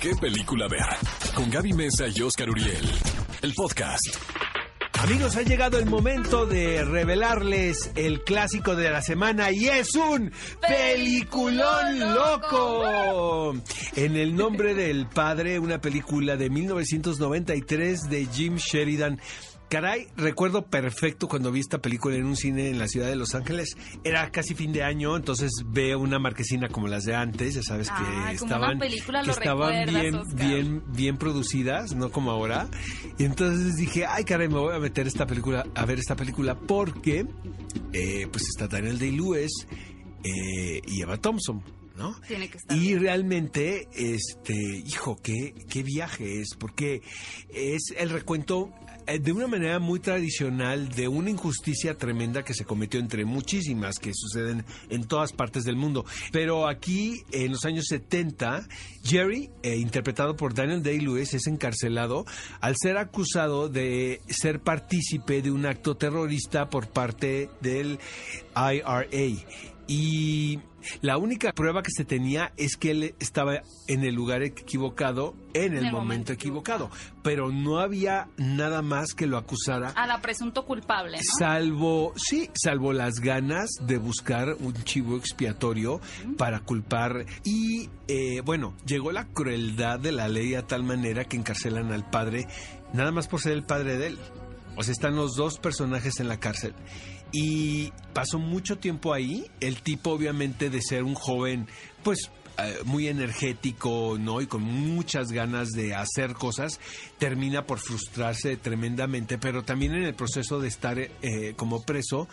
¿Qué película ver? Con Gaby Mesa y Oscar Uriel. El podcast. Amigos, ha llegado el momento de revelarles el clásico de la semana y es un peliculón loco. En el nombre del padre, una película de 1993 de Jim Sheridan. Caray, recuerdo perfecto cuando vi esta película en un cine en la ciudad de Los Ángeles. Era casi fin de año, entonces veo una marquesina como las de antes, ya sabes que Ah, estaban, película, que estaban bien, Oscar. bien, bien producidas, no como ahora. Y entonces dije, ay caray, me voy a meter esta película, a ver esta película porque, eh, pues está Daniel Day-Lewis eh, y Eva Thompson. ¿No? Tiene que estar Y bien. realmente, este, hijo, qué, qué viaje es, porque es el recuento eh, de una manera muy tradicional de una injusticia tremenda que se cometió entre muchísimas que suceden en todas partes del mundo. Pero aquí, en los años 70, Jerry, eh, interpretado por Daniel Day-Lewis, es encarcelado al ser acusado de ser partícipe de un acto terrorista por parte del IRA. Y la única prueba que se tenía es que él estaba en el lugar equivocado en el, momento, equivocado. Pero no había nada más que lo acusara. A la presunto culpable, ¿no? Salvo, sí, salvo las ganas de buscar un chivo expiatorio para culpar. Y eh, bueno, llegó la crueldad de la ley a tal manera que encarcelan al padre, nada más por ser el padre de él. O sea, están los dos personajes en la cárcel. Y pasó mucho tiempo ahí. El tipo, obviamente, de ser un joven, pues eh, muy energético, ¿no? Y con muchas ganas de hacer cosas, termina por frustrarse tremendamente, pero también en el proceso de estar eh, como preso,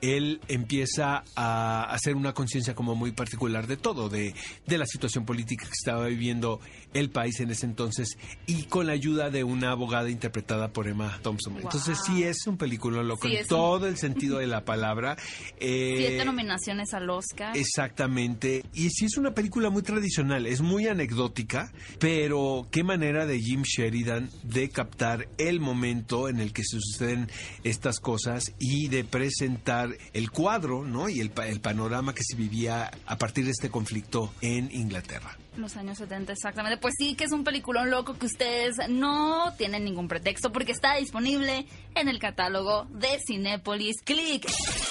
él empieza a hacer una conciencia como muy particular de todo, de, de la situación política que estaba viviendo el país en ese entonces y con la ayuda de una abogada interpretada por Emma Thompson. Entonces sí es un película loco Sí, en un- todo el sentido de la palabra. Eh, Siete nominaciones al Oscar. Exactamente. Y sí es una película muy tradicional, es muy anecdótica, pero qué manera de Jim Sheridan de captar el momento en el que se suceden estas cosas y de presentar el cuadro, ¿no? Y el, pa- el panorama que se vivía a partir de este conflicto en Inglaterra. Los años 70, exactamente. Pues sí, que es un peliculón loco que ustedes no tienen ningún pretexto porque está disponible en el catálogo de Cinépolis. Click.